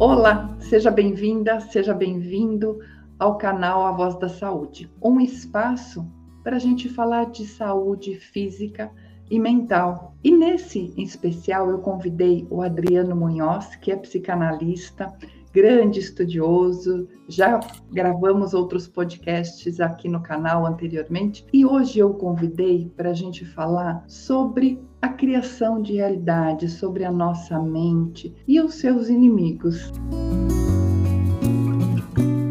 Olá, seja bem-vinda, seja bem-vindo ao canal A Voz da Saúde, um espaço para a gente falar de saúde física e mental. E nesse em especial eu convidei o Adriano Munhoz, que é psicanalista, grande estudioso, já gravamos outros podcasts aqui no canal anteriormente, e hoje eu convidei para a gente falar sobre a criação de realidade, sobre a nossa mente e os seus inimigos.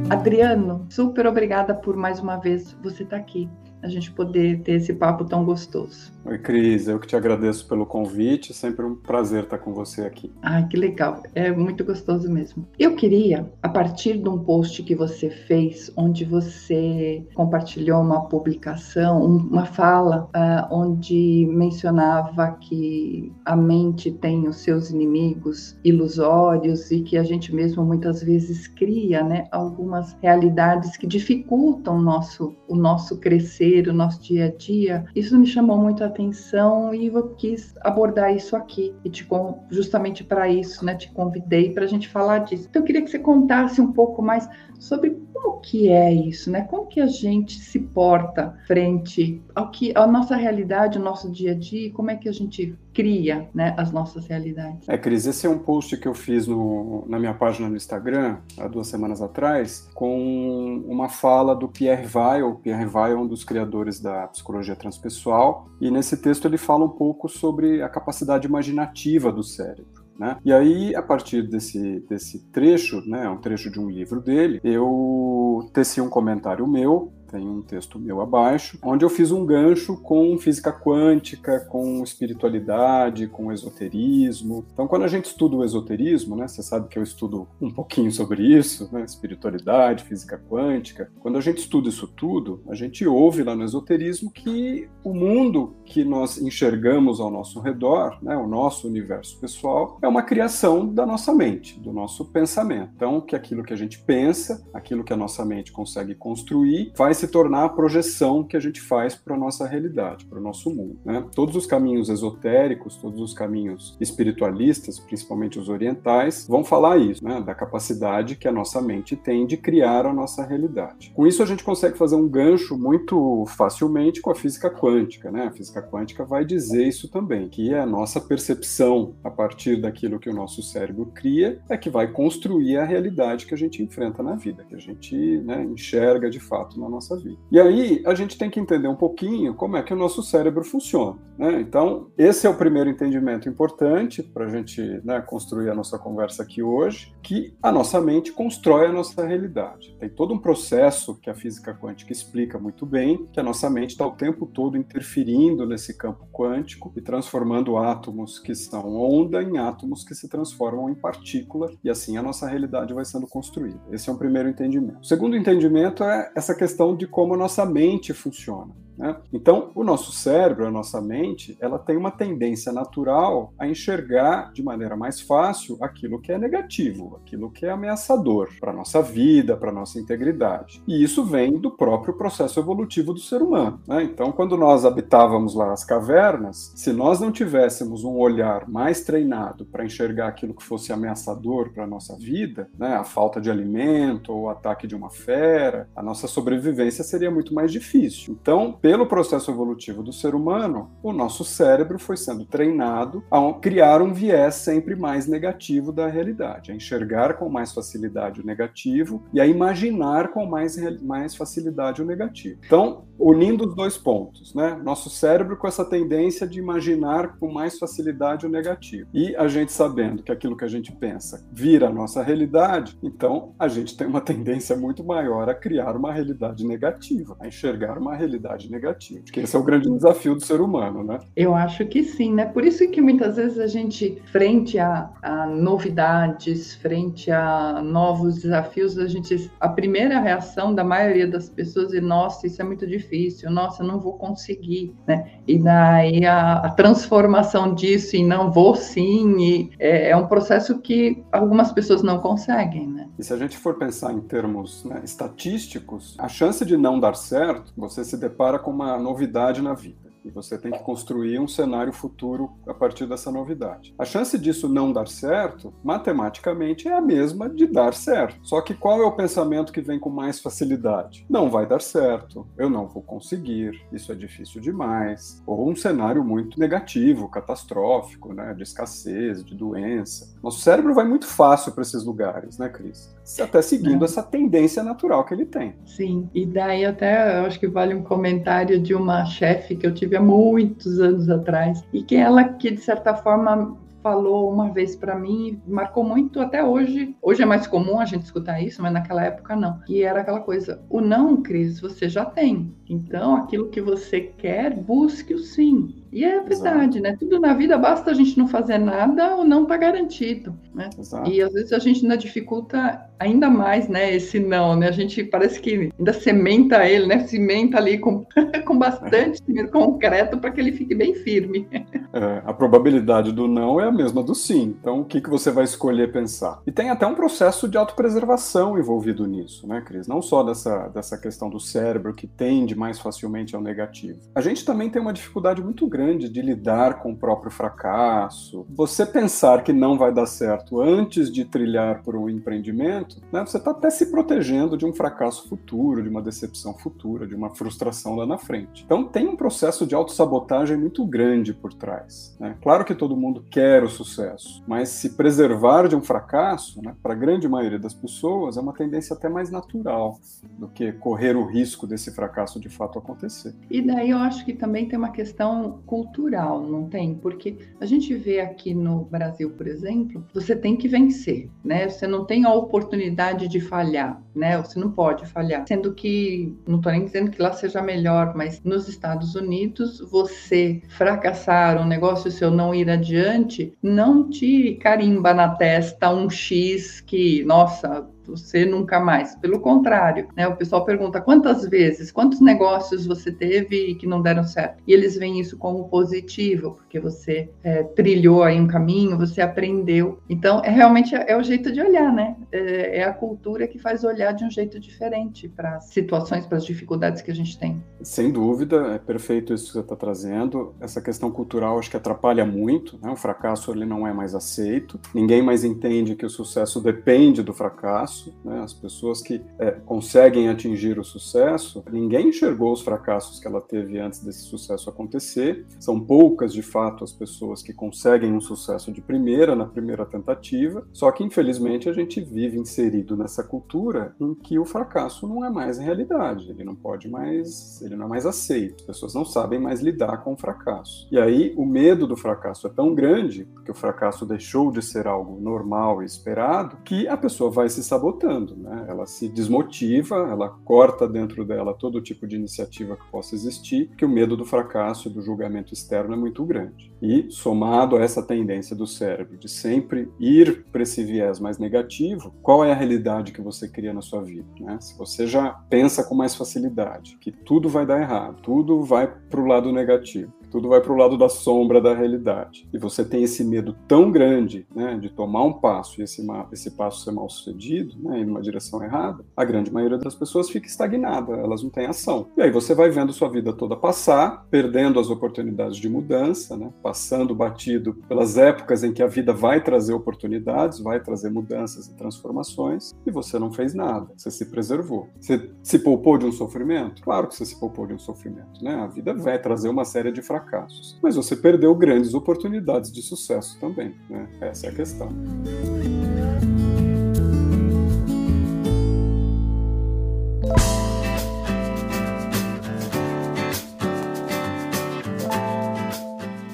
Adriano, super obrigada por mais uma vez você estar tá aqui a gente poder ter esse papo tão gostoso. Oi, Cris, eu que te agradeço pelo convite, sempre um prazer estar com você aqui. Ai, que legal, é muito gostoso mesmo. Eu queria, a partir de um post que você fez, onde você compartilhou uma publicação, uma fala, uh, onde mencionava que a mente tem os seus inimigos ilusórios e que a gente mesmo muitas vezes cria, né, algumas realidades que dificultam o nosso, o nosso crescer o nosso dia a dia, isso me chamou muito a atenção e eu quis abordar isso aqui. E te, justamente para isso, né, te convidei para a gente falar disso. Então eu queria que você contasse um pouco mais sobre como que é isso, né? Como que a gente se porta frente ao que a nossa realidade, o nosso dia a dia, como é que a gente cria, né, as nossas realidades. É, Cris, esse é um post que eu fiz no, na minha página no Instagram há duas semanas atrás, com uma fala do Pierre Weil. Pierre Weil é um dos criadores da psicologia transpessoal, e nesse texto ele fala um pouco sobre a capacidade imaginativa do cérebro. Né? E aí, a partir desse, desse trecho, né, um trecho de um livro dele, eu teci um comentário meu tem um texto meu abaixo, onde eu fiz um gancho com física quântica, com espiritualidade, com esoterismo. Então, quando a gente estuda o esoterismo, né, você sabe que eu estudo um pouquinho sobre isso, né, espiritualidade, física quântica. Quando a gente estuda isso tudo, a gente ouve lá no esoterismo que o mundo que nós enxergamos ao nosso redor, né, o nosso universo pessoal, é uma criação da nossa mente, do nosso pensamento. Então, que aquilo que a gente pensa, aquilo que a nossa mente consegue construir, vai se tornar a projeção que a gente faz para a nossa realidade, para o nosso mundo. Né? Todos os caminhos esotéricos, todos os caminhos espiritualistas, principalmente os orientais, vão falar isso, né? da capacidade que a nossa mente tem de criar a nossa realidade. Com isso, a gente consegue fazer um gancho muito facilmente com a física quântica. Né? A física quântica vai dizer isso também, que a nossa percepção a partir daquilo que o nosso cérebro cria é que vai construir a realidade que a gente enfrenta na vida, que a gente né, enxerga de fato na nossa nossa vida. E aí a gente tem que entender um pouquinho como é que o nosso cérebro funciona. Né? Então, esse é o primeiro entendimento importante para a gente né, construir a nossa conversa aqui hoje, que a nossa mente constrói a nossa realidade. Tem todo um processo que a física quântica explica muito bem, que a nossa mente está o tempo todo interferindo nesse campo quântico e transformando átomos que são onda em átomos que se transformam em partícula, e assim a nossa realidade vai sendo construída. Esse é um primeiro entendimento. O segundo entendimento é essa questão de como a nossa mente funciona. Né? Então, o nosso cérebro, a nossa mente, ela tem uma tendência natural a enxergar de maneira mais fácil aquilo que é negativo, aquilo que é ameaçador para a nossa vida, para a nossa integridade. E isso vem do próprio processo evolutivo do ser humano. Né? Então, quando nós habitávamos lá as cavernas, se nós não tivéssemos um olhar mais treinado para enxergar aquilo que fosse ameaçador para a nossa vida, né? a falta de alimento ou o ataque de uma fera, a nossa sobrevivência seria muito mais difícil. Então, pelo processo evolutivo do ser humano, o nosso cérebro foi sendo treinado a criar um viés sempre mais negativo da realidade, a enxergar com mais facilidade o negativo e a imaginar com mais, mais facilidade o negativo. Então, unindo os dois pontos, né? Nosso cérebro com essa tendência de imaginar com mais facilidade o negativo. E a gente sabendo que aquilo que a gente pensa vira a nossa realidade, então a gente tem uma tendência muito maior a criar uma realidade negativa, a enxergar uma realidade negativa. Acho que esse é o grande desafio do ser humano, né? Eu acho que sim, né? Por isso que muitas vezes a gente, frente a, a novidades, frente a novos desafios, a gente, a primeira reação da maioria das pessoas é, nossa, isso é muito difícil, nossa, não vou conseguir, né? E daí a, a transformação disso em não vou sim, é, é um processo que algumas pessoas não conseguem, né? E se a gente for pensar em termos né, estatísticos, a chance de não dar certo, você se depara com uma novidade na vida. E você tem que construir um cenário futuro a partir dessa novidade. A chance disso não dar certo, matematicamente, é a mesma de dar certo. Só que qual é o pensamento que vem com mais facilidade? Não vai dar certo, eu não vou conseguir, isso é difícil demais. Ou um cenário muito negativo, catastrófico, né? de escassez, de doença. Nosso cérebro vai muito fácil para esses lugares, né, Cris? Até seguindo é. essa tendência natural que ele tem. Sim, e daí até eu acho que vale um comentário de uma chefe que eu tive há muitos anos atrás, e que ela que de certa forma falou uma vez para mim, marcou muito até hoje. Hoje é mais comum a gente escutar isso, mas naquela época não. E era aquela coisa: o não, Cris, você já tem. Então, aquilo que você quer, busque o sim. E é verdade, Exato. né? Tudo na vida basta a gente não fazer nada ou não tá garantido, né? Exato. E às vezes a gente ainda dificulta ainda mais, né? Esse não, né? A gente parece que ainda cementa ele, né? Cimenta ali com, com bastante é. concreto para que ele fique bem firme. É, a probabilidade do não é a mesma do sim. Então, o que, que você vai escolher pensar? E tem até um processo de autopreservação envolvido nisso, né, Cris? Não só dessa, dessa questão do cérebro que tende mais facilmente ao negativo. A gente também tem uma dificuldade muito grande grande de lidar com o próprio fracasso. Você pensar que não vai dar certo antes de trilhar por um empreendimento, né, você está até se protegendo de um fracasso futuro, de uma decepção futura, de uma frustração lá na frente. Então tem um processo de autossabotagem muito grande por trás. Né? Claro que todo mundo quer o sucesso, mas se preservar de um fracasso, né, para a grande maioria das pessoas, é uma tendência até mais natural do que correr o risco desse fracasso de fato acontecer. E daí eu acho que também tem uma questão cultural, não tem? Porque a gente vê aqui no Brasil, por exemplo, você tem que vencer, né? Você não tem a oportunidade de falhar, né? Você não pode falhar. Sendo que, não estou nem dizendo que lá seja melhor, mas nos Estados Unidos, você fracassar, um negócio seu não ir adiante, não te carimba na testa um X que, nossa, você nunca mais. Pelo contrário, né? O pessoal pergunta quantas vezes, quantos negócios você teve que não deram certo. E eles veem isso como positivo, porque você é, trilhou aí um caminho, você aprendeu. Então, é realmente é, é o jeito de olhar, né? É, é, a cultura que faz olhar de um jeito diferente para as situações, para as dificuldades que a gente tem. Sem dúvida, é perfeito isso que você está trazendo. Essa questão cultural acho que atrapalha muito, né? O fracasso ele não é mais aceito. Ninguém mais entende que o sucesso depende do fracasso sucesso, né? as pessoas que é, conseguem atingir o sucesso, ninguém enxergou os fracassos que ela teve antes desse sucesso acontecer. São poucas, de fato, as pessoas que conseguem um sucesso de primeira, na primeira tentativa. Só que, infelizmente, a gente vive inserido nessa cultura em que o fracasso não é mais realidade. Ele não pode mais, ele não é mais aceito. As pessoas não sabem mais lidar com o fracasso. E aí, o medo do fracasso é tão grande, porque o fracasso deixou de ser algo normal e esperado, que a pessoa vai se sabotar sabotando, né? Ela se desmotiva, ela corta dentro dela todo tipo de iniciativa que possa existir, que o medo do fracasso e do julgamento externo é muito grande. E somado a essa tendência do cérebro de sempre ir para esse viés mais negativo, qual é a realidade que você cria na sua vida, né? Se você já pensa com mais facilidade que tudo vai dar errado, tudo vai para o lado negativo, tudo vai para o lado da sombra da realidade. E você tem esse medo tão grande né, de tomar um passo e esse, esse passo ser mal sucedido, né, ir numa direção errada, a grande maioria das pessoas fica estagnada, elas não têm ação. E aí você vai vendo sua vida toda passar, perdendo as oportunidades de mudança, né, passando batido pelas épocas em que a vida vai trazer oportunidades, vai trazer mudanças e transformações, e você não fez nada, você se preservou. Você se poupou de um sofrimento? Claro que você se poupou de um sofrimento. Né? A vida vai trazer uma série de fracassos fracassos. Mas você perdeu grandes oportunidades de sucesso também. Né? Essa é a questão.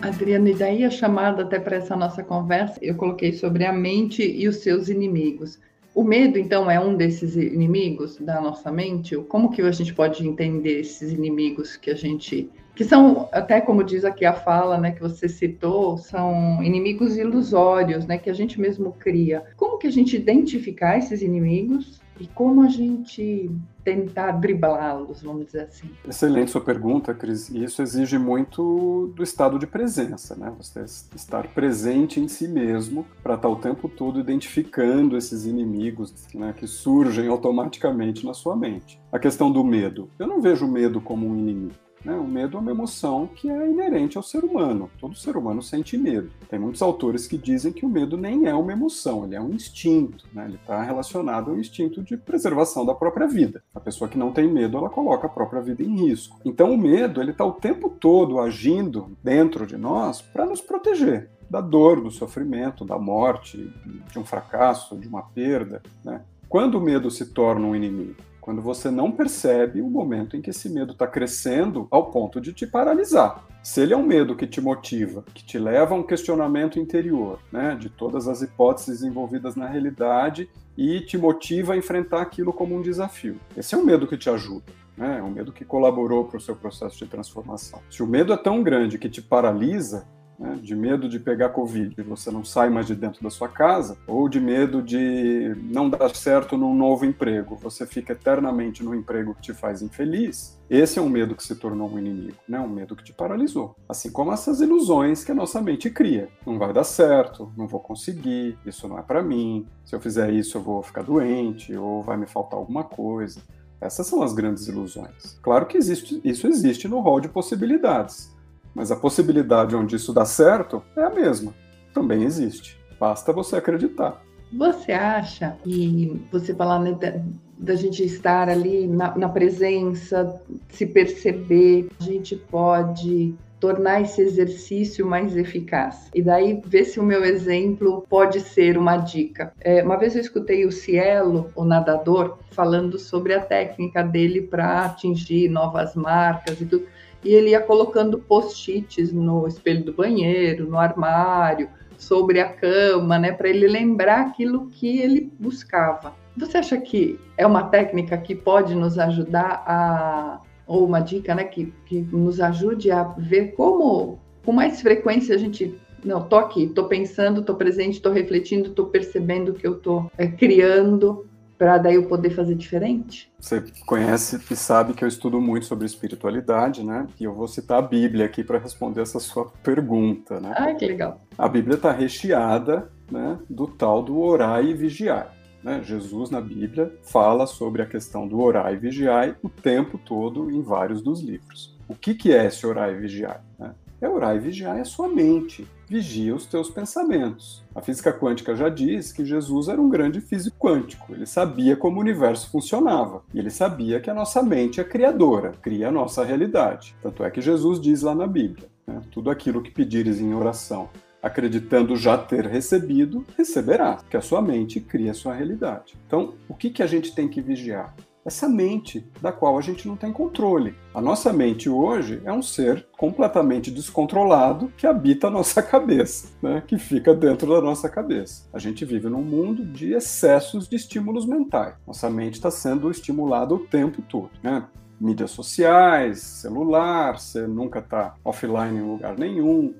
Adriano, e daí a chamada até para essa nossa conversa, eu coloquei sobre a mente e os seus inimigos. O medo, então, é um desses inimigos da nossa mente? Como que a gente pode entender esses inimigos que a gente que são, até como diz aqui a fala, né, que você citou, são inimigos ilusórios, né, que a gente mesmo cria. Como que a gente identificar esses inimigos e como a gente tentar driblá-los, vamos dizer assim? Excelente sua pergunta, Cris. E isso exige muito do estado de presença, né? Você estar presente em si mesmo para estar o tempo todo identificando esses inimigos né, que surgem automaticamente na sua mente. A questão do medo. Eu não vejo o medo como um inimigo. Né? O medo é uma emoção que é inerente ao ser humano. Todo ser humano sente medo. Tem muitos autores que dizem que o medo nem é uma emoção, ele é um instinto. Né? Ele está relacionado ao instinto de preservação da própria vida. A pessoa que não tem medo, ela coloca a própria vida em risco. Então o medo, ele está o tempo todo agindo dentro de nós para nos proteger da dor, do sofrimento, da morte, de um fracasso, de uma perda. Né? Quando o medo se torna um inimigo? Quando você não percebe o momento em que esse medo está crescendo ao ponto de te paralisar. Se ele é um medo que te motiva, que te leva a um questionamento interior, né, de todas as hipóteses envolvidas na realidade e te motiva a enfrentar aquilo como um desafio. Esse é um medo que te ajuda. Né, é um medo que colaborou para o seu processo de transformação. Se o medo é tão grande que te paralisa, né, de medo de pegar Covid, você não sai mais de dentro da sua casa, ou de medo de não dar certo num novo emprego, você fica eternamente no emprego que te faz infeliz, esse é um medo que se tornou um inimigo, né? um medo que te paralisou. Assim como essas ilusões que a nossa mente cria. Não vai dar certo, não vou conseguir, isso não é para mim, se eu fizer isso eu vou ficar doente, ou vai me faltar alguma coisa. Essas são as grandes ilusões. Claro que existe, isso existe no rol de possibilidades. Mas a possibilidade onde isso dá certo é a mesma. Também existe. Basta você acreditar. Você acha, e você falar né, da, da, gente estar ali na, na presença, se perceber, a gente pode tornar esse exercício mais eficaz. E daí ver se o meu exemplo pode ser uma dica. É, uma vez eu escutei o Cielo, o nadador, falando sobre a técnica dele para atingir novas marcas e tudo e ele ia colocando post-its no espelho do banheiro, no armário, sobre a cama, né, para ele lembrar aquilo que ele buscava. Você acha que é uma técnica que pode nos ajudar a ou uma dica, né, que, que nos ajude a ver como com mais frequência a gente não, tô aqui, tô pensando, tô presente, tô refletindo, tô percebendo que eu tô é, criando para daí eu poder fazer diferente? Você conhece e sabe que eu estudo muito sobre espiritualidade, né? E eu vou citar a Bíblia aqui para responder essa sua pergunta, né? Ah, que legal. A Bíblia está recheada, né, do tal do orar e vigiar. Né? Jesus na Bíblia fala sobre a questão do orar e vigiar o tempo todo em vários dos livros. O que, que é esse orar e vigiar? Né? É orar e vigiar a sua mente, vigia os teus pensamentos. A física quântica já diz que Jesus era um grande físico quântico. Ele sabia como o universo funcionava. E ele sabia que a nossa mente é criadora, cria a nossa realidade. Tanto é que Jesus diz lá na Bíblia: né, tudo aquilo que pedires em oração, acreditando já ter recebido, receberá, que a sua mente cria a sua realidade. Então, o que, que a gente tem que vigiar? Essa mente da qual a gente não tem controle. A nossa mente hoje é um ser completamente descontrolado que habita a nossa cabeça, né? que fica dentro da nossa cabeça. A gente vive num mundo de excessos de estímulos mentais. Nossa mente está sendo estimulada o tempo todo. Né? Mídias sociais, celular, você nunca está offline em lugar nenhum,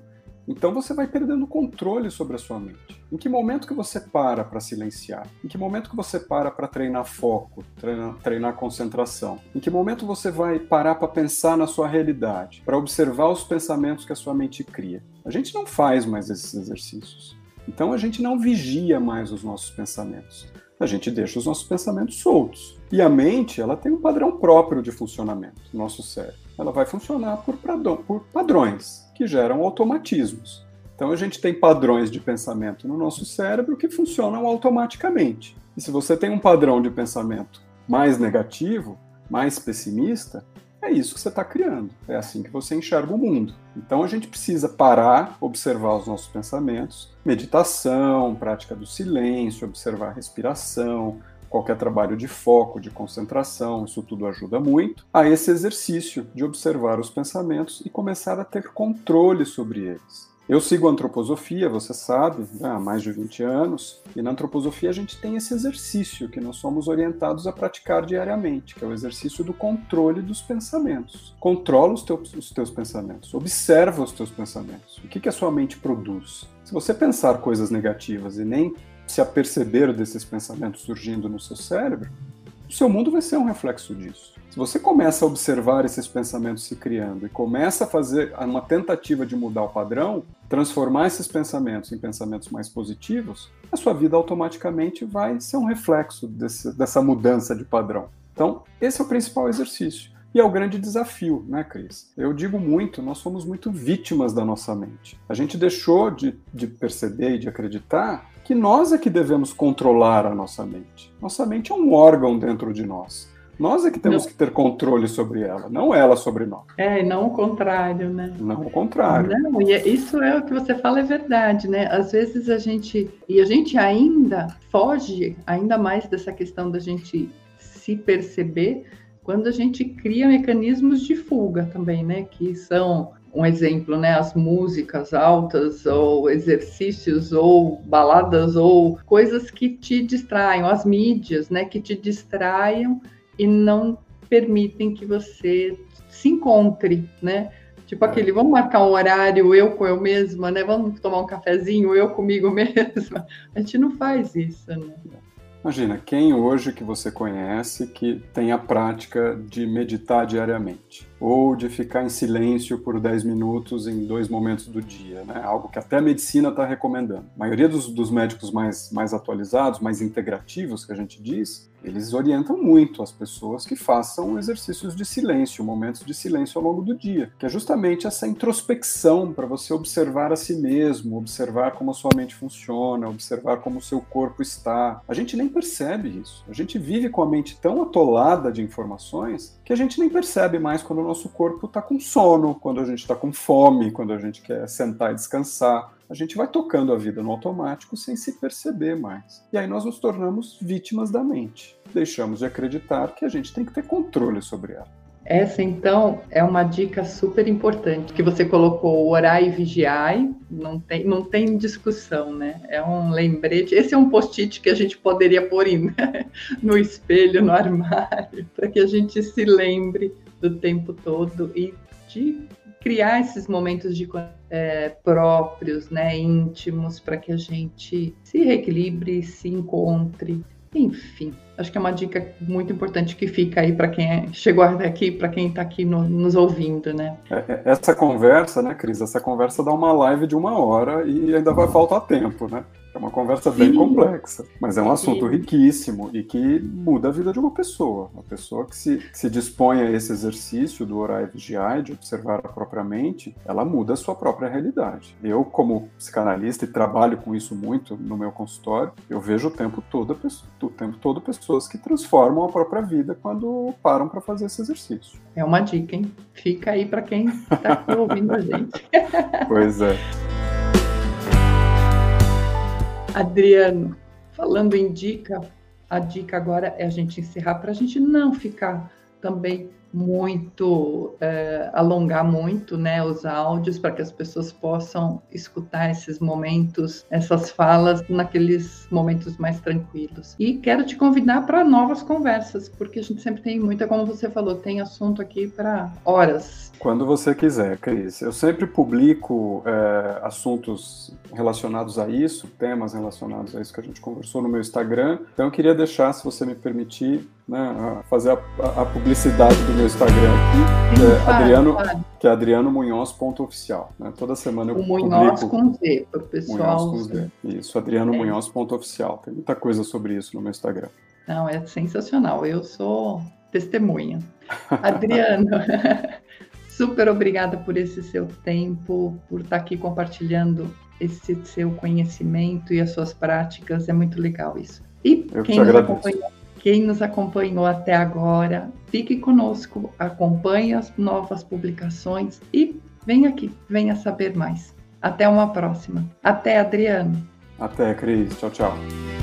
então você vai perdendo controle sobre a sua mente. Em que momento que você para para silenciar? Em que momento que você para para treinar foco, treinar, treinar, concentração? Em que momento você vai parar para pensar na sua realidade, para observar os pensamentos que a sua mente cria? A gente não faz mais esses exercícios. Então a gente não vigia mais os nossos pensamentos. A gente deixa os nossos pensamentos soltos. E a mente, ela tem um padrão próprio de funcionamento, nosso cérebro. Ela vai funcionar por, por padrões que geram automatismos. Então a gente tem padrões de pensamento no nosso cérebro que funcionam automaticamente. E se você tem um padrão de pensamento mais negativo, mais pessimista, é isso que você está criando. É assim que você enxerga o mundo. Então a gente precisa parar, observar os nossos pensamentos, meditação, prática do silêncio, observar a respiração, qualquer trabalho de foco, de concentração, isso tudo ajuda muito a esse exercício de observar os pensamentos e começar a ter controle sobre eles. Eu sigo a antroposofia, você sabe, há mais de 20 anos, e na antroposofia a gente tem esse exercício que nós somos orientados a praticar diariamente, que é o exercício do controle dos pensamentos. Controla os teus, os teus pensamentos, observa os teus pensamentos. O que, que a sua mente produz? Se você pensar coisas negativas e nem se aperceber desses pensamentos surgindo no seu cérebro, o seu mundo vai ser um reflexo disso. Se você começa a observar esses pensamentos se criando e começa a fazer uma tentativa de mudar o padrão, transformar esses pensamentos em pensamentos mais positivos, a sua vida automaticamente vai ser um reflexo desse, dessa mudança de padrão. Então, esse é o principal exercício. E é o grande desafio, né, Cris? Eu digo muito, nós somos muito vítimas da nossa mente. A gente deixou de, de perceber e de acreditar que nós é que devemos controlar a nossa mente. Nossa mente é um órgão dentro de nós. Nós é que temos não. que ter controle sobre ela, não ela sobre nós. É, e não o contrário, né? Não o contrário. Não, e é, isso é o que você fala, é verdade, né? Às vezes a gente. E a gente ainda foge ainda mais dessa questão da gente se perceber quando a gente cria mecanismos de fuga também, né? Que são um exemplo, né? As músicas altas, ou exercícios, ou baladas, ou coisas que te distraiam, as mídias, né? Que te distraiam e não permitem que você se encontre, né? Tipo aquele, vamos marcar um horário, eu com eu mesma, né? Vamos tomar um cafezinho, eu comigo mesma. A gente não faz isso, né? Imagina, quem hoje que você conhece que tem a prática de meditar diariamente? Ou de ficar em silêncio por 10 minutos em dois momentos do dia, né? Algo que até a medicina está recomendando. A maioria dos, dos médicos mais, mais atualizados, mais integrativos, que a gente diz, eles orientam muito as pessoas que façam exercícios de silêncio, momentos de silêncio ao longo do dia, que é justamente essa introspecção para você observar a si mesmo, observar como a sua mente funciona, observar como o seu corpo está. A gente nem percebe isso. A gente vive com a mente tão atolada de informações que a gente nem percebe mais quando o nosso corpo está com sono, quando a gente está com fome, quando a gente quer sentar e descansar a gente vai tocando a vida no automático sem se perceber mais. E aí nós nos tornamos vítimas da mente. Deixamos de acreditar que a gente tem que ter controle sobre ela. Essa, então, é uma dica super importante, que você colocou orai e vigiai, não tem, não tem discussão, né? É um lembrete. Esse é um post-it que a gente poderia pôr in, né? no espelho, no armário, para que a gente se lembre do tempo todo e de criar esses momentos de é, próprios, né, íntimos, para que a gente se reequilibre, se encontre, enfim. Acho que é uma dica muito importante que fica aí para quem é, chegou até aqui, para quem está aqui no, nos ouvindo, né? É, é, essa conversa, né, Cris? Essa conversa dá uma live de uma hora e ainda vai faltar tempo, né? É uma conversa bem Sim. complexa, mas é um assunto Sim. riquíssimo e que muda a vida de uma pessoa. Uma pessoa que se, que se dispõe a esse exercício do orar vigiar, de observar a própria mente, ela muda a sua própria realidade. Eu, como psicanalista e trabalho com isso muito no meu consultório, eu vejo o tempo todo, o tempo todo pessoas que transformam a própria vida quando param para fazer esse exercício. É uma dica, hein? Fica aí para quem está ouvindo a gente. pois é. Adriano, falando em dica, a dica agora é a gente encerrar para a gente não ficar também muito, é, alongar muito né, os áudios para que as pessoas possam escutar esses momentos, essas falas naqueles momentos mais tranquilos. E quero te convidar para novas conversas, porque a gente sempre tem muita, como você falou, tem assunto aqui para horas. Quando você quiser, Cris. Eu sempre publico é, assuntos relacionados a isso, temas relacionados a isso que a gente conversou no meu Instagram. Então eu queria deixar, se você me permitir, né, fazer a, a, publicidade do meu Instagram aqui, que é Adriano, que é adrianomunhoz.oficial. Né? Toda semana eu o Munhoz publico... com Z, para o pessoal. Munhoz com Z. Isso, adrianomunhoz.oficial. Tem muita coisa sobre isso no meu Instagram. Não, é sensacional. Eu sou testemunha. Adriano, super obrigada por esse seu tempo, por estar aqui compartilhando esse seu conhecimento e as suas práticas. É muito legal isso. E eu quem nos acompanhou quem nos acompanhou até agora, fique conosco, acompanhe as novas publicações e venha aqui, venha saber mais. Até uma próxima. Até, Adriano. Até, Cris. Tchau, tchau.